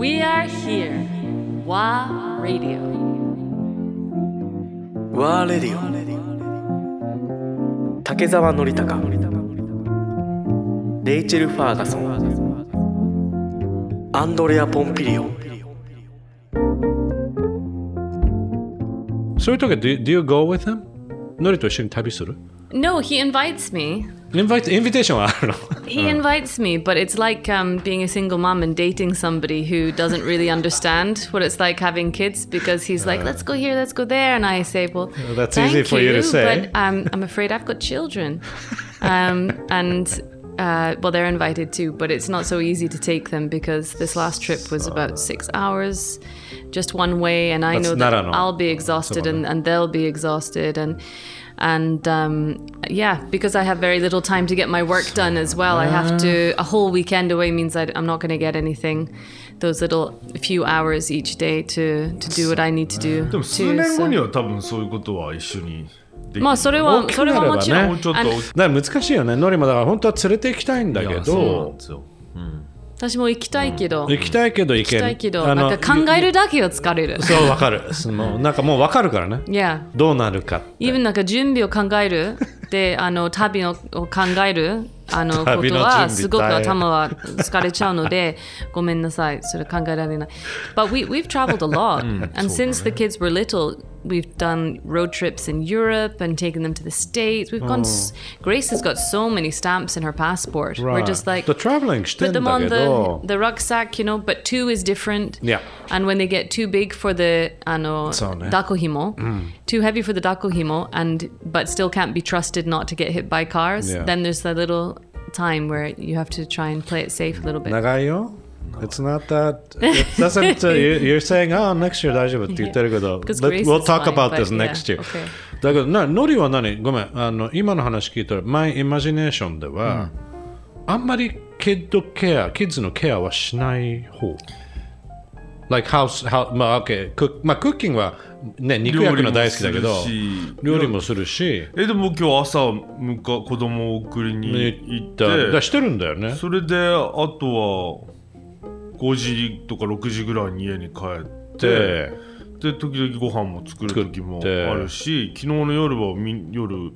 We are here. WA Radio. ワーレディオ竹澤典孝レイチェル・ファーガソンアンドレア・ポンピリオそういう時は do, do you go with him? ノリと一緒に旅する？No, he invites me. Invite invitation. I don't know. He invites me, but it's like um, being a single mom and dating somebody who doesn't really understand what it's like having kids because he's like, let's go here, let's go there, and I say, well, that's easy for you, you, to say, but um, I'm afraid I've got children, um, and. Uh, well, they're invited too, but it's not so easy to take them because this last trip was about six hours, just one way, and I that's know that I'll be exhausted and, and they'll be exhausted, and and um, yeah, because I have very little time to get my work done as well. I have to a whole weekend away means I, I'm not going to get anything. Those little few hours each day to to do what I need to do. でも数 too, 年後 so- には多分そういうことは一緒にできるまあそれは大きくそれはもちろんなればねもうちょっと And 大きだから難しいよねノリもだから本当は連れて行きたいんだけいやそうなんどですよ 私も行きたいけど、行きたいけど行行けきたいけど、なんか考えるだけは疲れる。そうわかる。そのなんかもうわかるからね。Yeah. どうなるかって。even なんか準備を考える。であの旅のを考える。あのことはすごく頭は疲れちゃうので ごめんなさい。それ考えられない。But we, we've traveled a lot. and since the kids were little we've done road trips in Europe and taken them to the States. We've gone. Hmm. S- Grace has got so many stamps in her passport. Right. We're just like the traveling. Put them on the the rucksack, you know. But two is different. Yeah. And when they get too big for the ah, ano dakohimo, mm. too heavy for the dakohimo, and but still can't be trusted not to get hit by cars. Yeah. Then there's the little time where you have to try and play it safe a little bit. Nagayo? It's not that. It doesn't. Uh, you- you're saying, "Oh, next year 大丈夫」って言ってるけど、Grace we'll talk fine, about this yeah, next year. okay. だけどなノリは何ごめんあの今の話聞いたら My imagination では、あんまりキッドケアキッズのケアはしない方 Like house, how まあ OK クまあクッキングはね肉焼くの大好きだけど料理もするし料理もするしえでも今日朝むか子供を送りに行ってしてるんだよねそれであとは5時とか6時ぐらいに家に帰ってでで時々ご飯も作る時もあるし昨日の夜はみ夜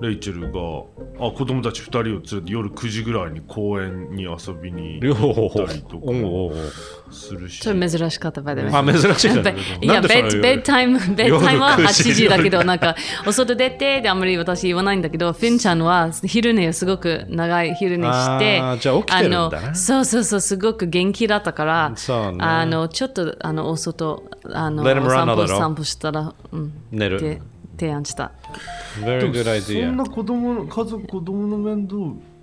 レイチェルがあ子供たち2人を連れて夜9時ぐらいに公園に遊びに行ったりとかおうおうおうするし。それ珍しかった場合であ珍しいべい。や、ベッベッタイム、ベッタイムは8時だけど、なんか、お外出てであんまり私言わないんだけど、フィンちゃんは昼寝をすごく長い昼寝して、あーじゃあ起きてるんだね。そうそうそう、すごく元気だったから、そうね。あの、ちょっと、あの、お外、あの、Him run 散歩だろ？散歩したら、うん、寝る。って提案した。Very good そ idea んな子供の家族子供の面倒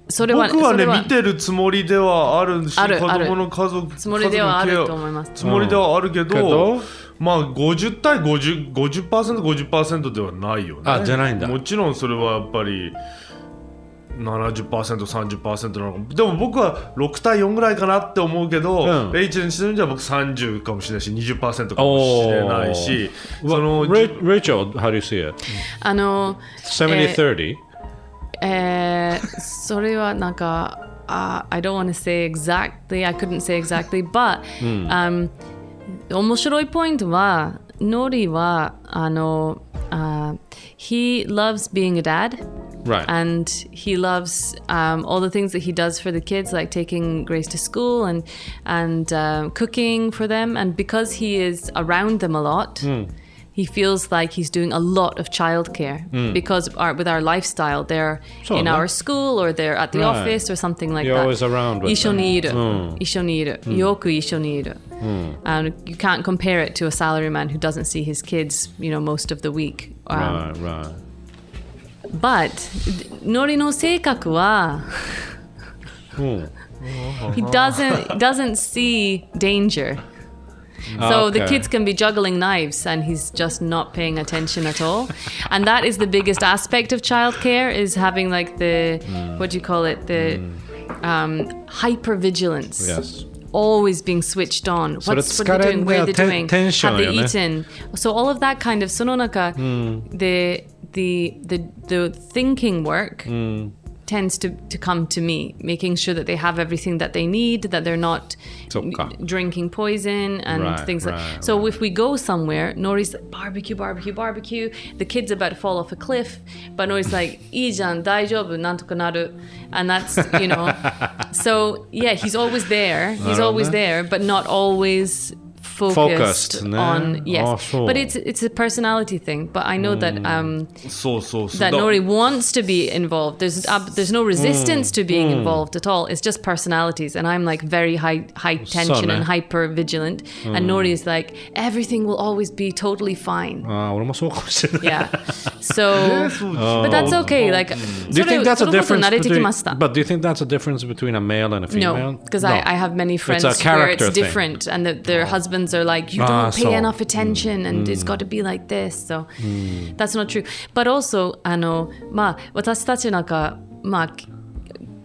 それは、僕はね見てるつもりではあるしある子供の家族つもりではあると思います。つもりではあるけど,、けど？まあ50対 50%50%、50%, 50ではないよね。あじゃないんだ。もちろんそれはやっぱり 70%30% なのか。でも僕は6対4ぐらいかなって思うけど、うん、レイチェルにしてみれば僕30かもしれないし20%かもしれないしそのレイチェル、how do you see it? あの 70-30? えーえー、それはなんか、uh, I don't want to say exactly, I couldn't say exactly, but、um, 面白いポイントはノリはあの、uh, He loves being a dad. Right. And he loves um, all the things that he does for the kids, like taking Grace to school and and uh, cooking for them. And because he is around them a lot. Mm. He feels like he's doing a lot of childcare mm. because our, with our lifestyle, they're in that. our school or they're at the right. office or something like You're that. You're always around Ishoniru. Hmm. Ishoniru. Hmm. Yoku ishoniru. Hmm. And you can't compare it to a salaryman who doesn't see his kids, you know, most of the week. Um, right, right but Norino Seikaku wa he doesn't doesn't see danger. So okay. the kids can be juggling knives and he's just not paying attention at all. and that is the biggest aspect of childcare is having like the mm. what do you call it? The mm. um, hypervigilance. Yes always being switched on. What's what they're doing, where they're doing, have they eaten? So all of that kind of sononaka, mm. the the the the thinking work mm. tends to to come to me, making sure that they have everything that they need, that they're not drinking poison and right, things right, like. that So if we go somewhere, Nori's like, barbecue, barbecue, barbecue. The kid's about to fall off a cliff, but Nori's like ijan daijobu nantokonaru, and that's you know. so yeah, he's always there. He's always there, but not always focused, focused on oh, yes ah, so. but it's it's a personality thing but i know mm. that hmm. um so, so, so that, nori wants to be involved there's uh, there's no hmm. resistance mm. to being mm. involved at all it's just personalities and i'm like very high high tension Sorry. and hyper vigilant and hmm. nori is like everything will always be totally fine ah, yeah so but that's okay oh. like do you think that's a difference between, but do you think that's a difference between a male and a female no because no. I, I have many friends it's where it's different thing. and that their oh. husband husbands are like, you Ah, don't pay so. enough attention, and it's got to be like this. So that's not true. But also, あのまあ私たちなんかまあ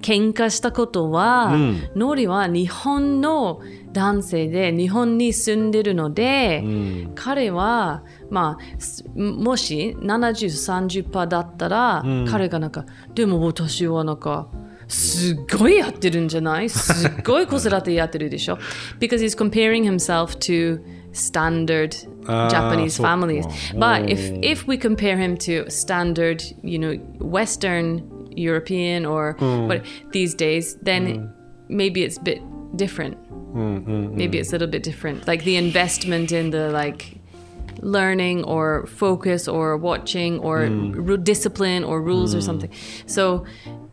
喧嘩したことは、ノリは日本の男性で日本に住んでるので、彼はまあすもし7030%だったら、彼がなんかでも私はなんかすっごいやってるんじゃないすっごい子育てやってるでしょ Because he's comparing himself to standard あー Japanese そうか families. But if if we compare him to standard, you know, Western European or what these days, then maybe it's a bit different. Maybe it's a little bit different. Like the investment in the like learning or focus or watching or ru- discipline or rules or something. So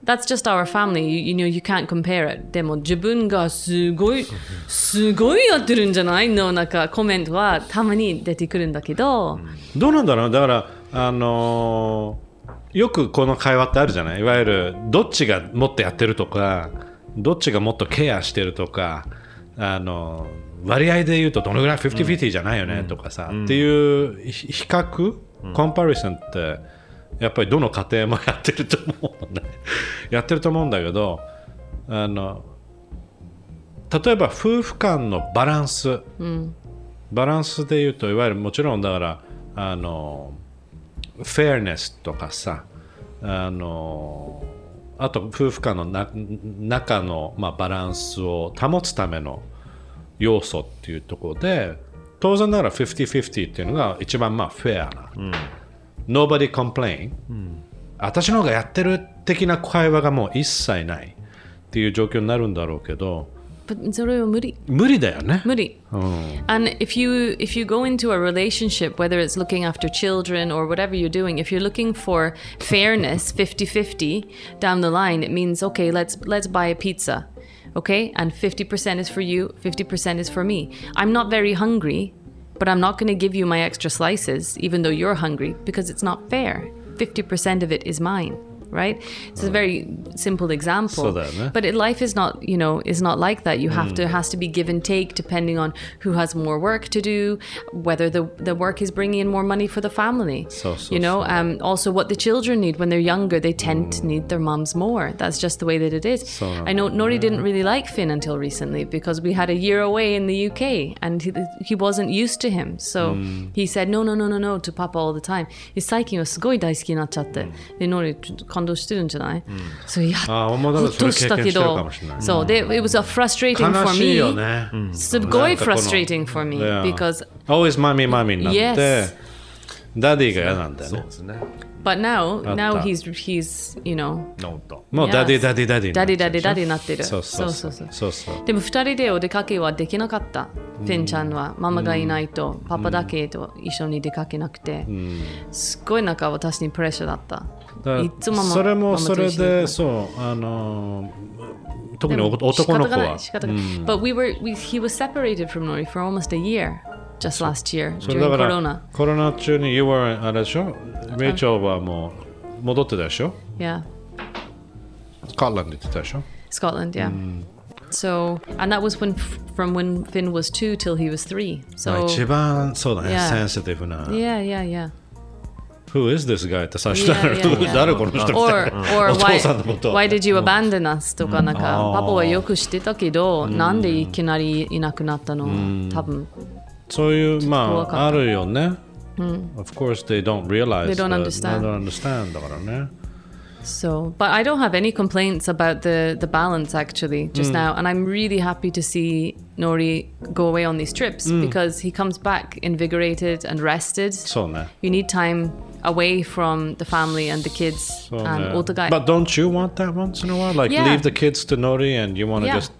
that's just our family. You, you know, you can't compare it. でも自分がすごい、すごいやってるんじゃない？のなんかコメントはたまに出てくるんだけど、どうなんだろう？だから、あのーよくこの会話ってあるじゃない？いわゆるどっちがもっとやってるとかどっちがもっとケアしてるとかあの割合で言うとどのぐらい？50-50じゃないよね？とかさ、っていうひ比較、コンパリソンってやっぱりどの家庭もやってると思うんだ やってると思うんだけどあの例えば夫婦間のバランス、バランスで言うといわゆるもちろんだからあのフェアネスとかさあのあと夫婦間のな中の、まあ、バランスを保つための要素っていうところで当然ながら50-50っていうのが一番まあフェアな、Nobody complain、私の方がやってる的な会話がもう一切ないっていう状況になるんだろうけど But それは無理。無理だよね。無理。うん And if you if you go into a relationship, whether it's looking after children or whatever you're doing, if you're looking for fairness 50-50 down the line, it means okay, let's let's buy a pizza. Okay? And 50% is for you, 50% is for me. I'm not very hungry, but I'm not going to give you my extra slices even though you're hungry because it's not fair. 50% of it is mine Right, it's a very simple example. そうだよね。 But it, life is not, you know, is not like that. You have to has to be give and take depending on who has more work to do, whether the the work is bringing in more money for the family. So, so, you know, um, also what the children need when they're younger, they tend to need their mums more. That's just the way that it is. So, I know Nori didn't really like Finn until recently because we had a year away in the UK and he, he wasn't used to him. So he said no, no, no, no, no to Papa all the time. 最近はすごい大好きになっちゃって、でノリちょっと 感動してるんじゃない？そういや、あーもうだからほっとしたけどそう。で it was a frustrating 悲 for me. ね。すごい frustrating for me because always Mommy Mommy になって、Yes. Daddy が嫌なんだよね。そうで。すね。But now now he's he's you know もう. Daddy Daddy Daddy Daddy Daddy Daddy になってる。そうそうそう。そうそうそう。でも二人でお出かけはできなかった、フィンちゃんは。ママがいないと、パパだけと一緒に出かけなくて、すっごいなんか私にプレッシャーだったいつもそれもそれでそうあのー特に男の子は仕方がない仕方がない But we were we, he was separated from Nori for almost a year just last year during Corona コロナ中に You were あれでしょレイチェルはもう戻ってたでしょ yeah スコットランド行ってたでしょ Scotland yeah so and that was when from when Finn was two till he was three まあ so 一番そうだね Yeah. センシティブな yeah yeah yeah Who is this guy? って最初 Yeah, yeah, yeah. 誰この人みたい or な or お父 why さんのこと why did you abandon us とかなんかあーパパはよく知ってたけどなんでいきなりいなくなったの多分そういうま怖かったああるよね。Of course they don't realize They don't that- understand. They don't understand だからね。 So, but I don't have any complaints about the the balance actually just now, and I'm really happy to see Nori go away on these trips because he comes back invigorated and rested. そうね。 You need time away from the family and the kids so, and all the guys. But don't you want that once in a while? Like yeah. leave the kids to Nori and you want to yeah. just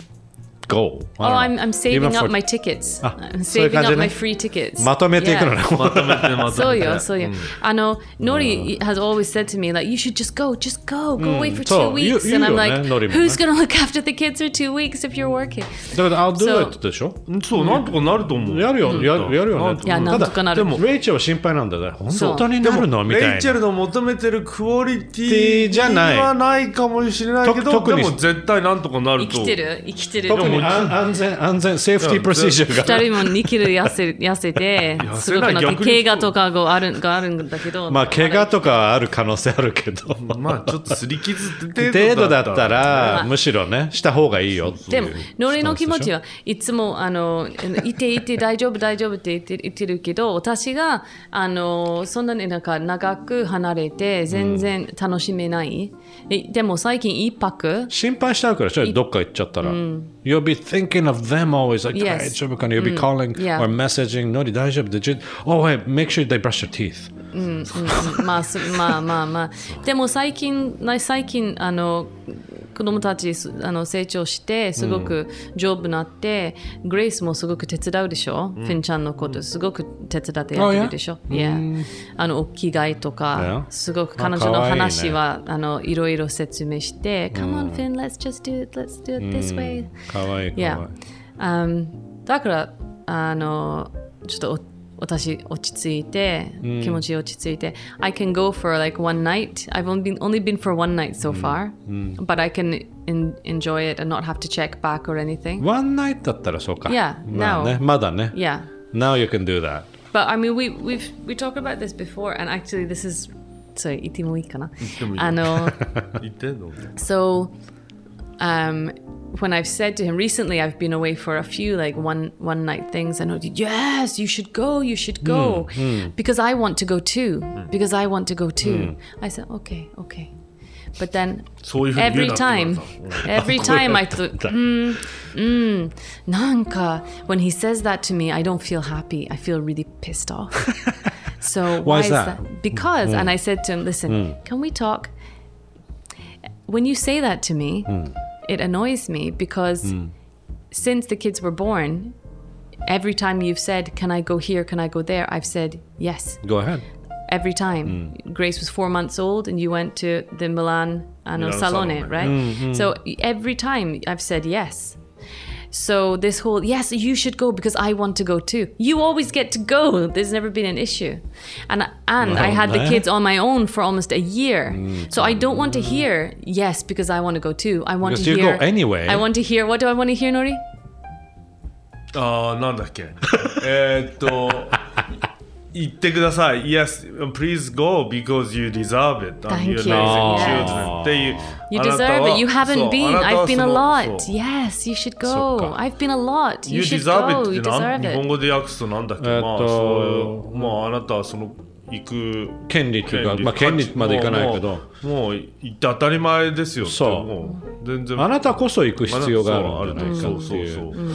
go. oh, I'm I'm saving up my tickets. Ah, I'm saving up ね。my free tickets. まとめていくのね。Yeah. まとめてまとめてそうよ、そうよ。あの、Nori has always said to me, like, you should just go, just go, go away for そ two weeks. And よ I'm ね like, who's gonna look after the kids for two weeks if you're working? だから I'll do it でしょそうなんとかなると思うやるよ、やるやるよね。いやなんとかなるでも、レイチェルは心配なんだよね。本当になるのみたいな。レイチェルの求めてるクオリテティィじゃないはないかもしれないけど絶対なんとかなると生きてる生きてる特に安安全、安全、セーフティープロシージャーが。二人も2キロ痩せ痩せて痩すごくな怪我とかがあるがあるんだけどまあ、怪我とかはある可能性あるけど。まあちょっと擦り傷って程度だったら、ねむしろね、した方がいいよ。でもノリの気持ちはいつもあのいていて大丈夫大丈夫って言って言ってるけど私があのそんなになんか長く離れて全然楽しめない、えでも最近一泊？心配しちゃうから、ちょっとどっか行っちゃったら。You'll be thinking of them always. Like, Yes. 大丈夫かな You'll be calling Yeah. or messaging. ノリ大丈夫 Did you? Oh, wait, make sure they brush your teeth. まあすまあまあまあでも最近な最近あの 子供たちすあの成長してすごく丈夫になって、グレイスもすごく手伝うでしょ、フィンちゃんのことすごく手伝ってやってるでしょ、Yeah あのお着替えとか、Yeah すごくあ彼女の可愛いね。話は、あのいろいろ説明して、Come on Finn let's just do it let's do it this way、かわいいか Yeah わい。い。um, だからあのちょっとお私落ち着いて、気持ち落ち着いて I can go for like one night I've only been, only been for one night so far but I can in, enjoy it and not have to check back or anything One night だったらそうか。 Yeah, まあね、 now. まだね。 yeah Now you can do that. but I mean we, we've we talked about this before and actually this is sorry 言ってもいいかなてもいいよあの言ってんの So, um, when I've said to him recently, I've been away for a few like one one night things, and I was, yes, you should go, you should go, mm, mm. because I want to go too, because I want to go too. I said, okay, okay, but then every time, every time I thought, mm, mm, nanka. When he says that to me, I don't feel happy. I feel really pissed off. so why, why is that? Because, and I said to him, listen, can we talk? When you say that to me, hmm. it annoys me because hmm. since the kids were born, every time you've said, Can I go here? Can I go there? I've said, Yes. Go ahead. Every time. Hmm. Grace was four months old and you went to the Milan ano, Milano Salone, Salone. right? So every time I've said yes. So this whole yes, you should go because I want to go too. You always get to go. There's never been an issue, and and I Well, had the nah. kids on my own for almost a year. so I don't want to hear yes because I want to go too. I want Because to you hear go anyway. I want to hear. What do I want to hear, Nori? ああなんだっけえーっと 言ってください Yes please go because you deserve it Thank you. children っていう You deserve は it. You そ haven't う been. I've は been そ a の lot. Yes, you should go. I've been a lot. You, should deserve go. it You deserve 日本 it. 語で訳すとなんだっけ、えーっとまあそういうまああなたはその行く権利っていうか、まあ、権利までいかないけど、もう行って当たり前ですよそう全然あなたこそ行く必要があるんじゃないかそうそうっていう。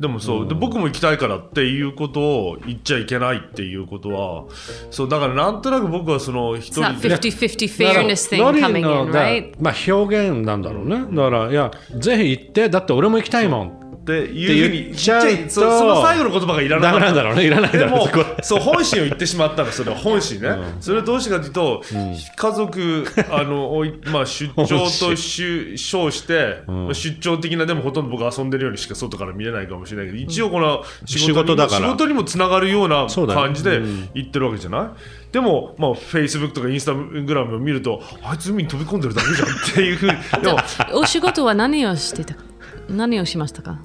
でもそう、で僕も行きたいからっていうことを言っちゃいけないっていうことはそうだからなんとなく僕はその一人で50-50だから fairness thing ノリ coming の in, だ right? まあ表現なんだろうね。だから、いや、ぜひ行って、だって俺も行きたいもん。っていうふうに言っちゃうとそその最後の言葉がいらなダかった。メなんだろうね。いらないだでもろうね。こ。れそう本心を言ってしまったのそれは本心ね、それはどうしてかというと、家族あのおい、まあ、出張とし称して、まあ出張的なでもほとんど僕遊んでるようにしか外から見れないかもしれないけど一応この仕事に仕事だから。仕事にもつながるような感じで言ってるわけじゃない、でも、まあ、Facebook とかインスタグラムを見るとあいつ海に飛び込んでるだけじゃんっていうふうに。でもお仕事は何をしてたか何をしましたか？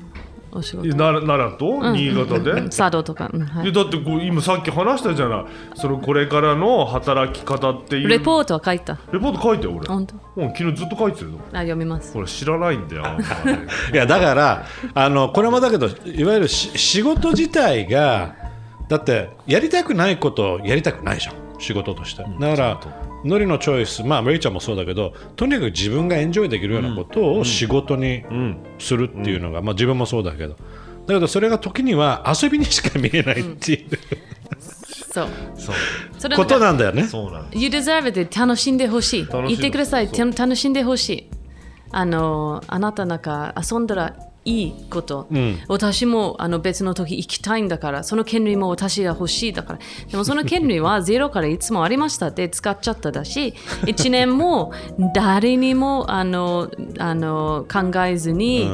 お仕事。奈良と？新潟で？茶道とか。うんはい。だってこう今さっき話したじゃない。そのこれからの働き方っていう。レポートは書いた。レポート書いてよ俺。本当。うん昨日ずっと書いてるのあ、読みます。これ知らないんだよ。いやだからあのこれもだけどいわゆるし仕事自体がだってやりたくないことをやりたくないじゃん。仕事として。だからノリのチョイス、まあ、メイちゃんもそうだけど、とにかく自分がエンジョイできるようなことを仕事にうん。するっていうのが、まあ、自分もそうだけど、だけどそれが時には遊びにしか見えないっていう、そう。そう。それことなんだよね。そうなんです You deserve it. 楽しんでほしい。言ってください。楽しんでほしい。あのあなたなんか遊んだらいいこと、私もあの別の時行きたいんだからその権利も私が欲しいだから。でもその権利は ゼロからいつもありましたって使っちゃっただし1年も誰にもあのあの考えずに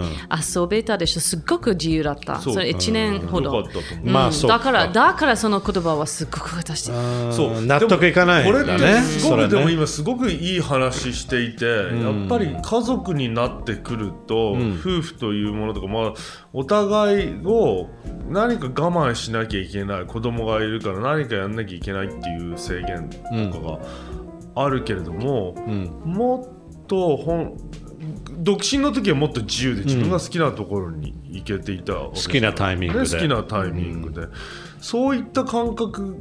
遊べたでしょ。すっごく自由だった。それ1年ほど、よかったと思う。うん。まあそうだからだからその言葉はすっごく私そう。納得いかないんこれってだね。すごく、それね。でも今すごくいい話していて、やっぱり家族になってくると、夫婦というものとか、まあ、お互いを何か我慢しなきゃいけない子供がいるから何かやんなきゃいけないっていう制限とかがあるけれども、もっとほん独身の時はもっと自由で自分が好きなところに行けていたわけ好きなタイミングで。ね好きなタイミングで、そういった感覚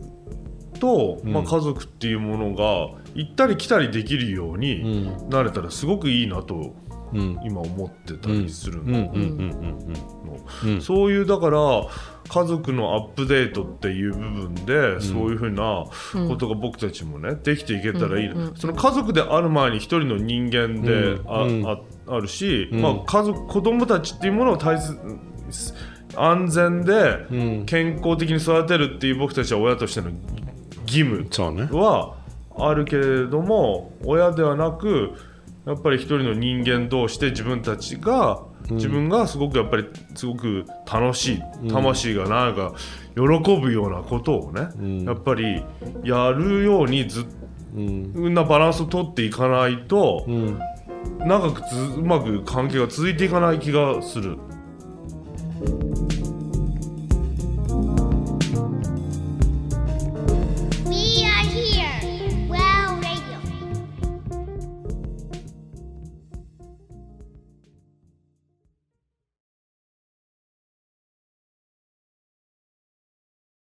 と、まあ、家族っていうものが行ったり来たりできるようになれたらすごくいいなとうん今思ってたりするの、そういうだから家族のアップデートっていう部分で、そういうふうなことが僕たちもねできていけたらいいな、その家族である前に一人の人間であ,、うん。ああるし、まあ、家族子供たちっていうものを大切安全でん。健康的に育てるっていう僕たちは親としての義務。はあるけれども親ではなくやっぱり一人の人間同士で自分たちが、自分がすごくやっぱりすごく楽しい魂がなんか喜ぶようなことをね、やっぱりやるようにずっうん。なバランスを取っていかないと、うん。長くつうまく関係が続いていかない気がする。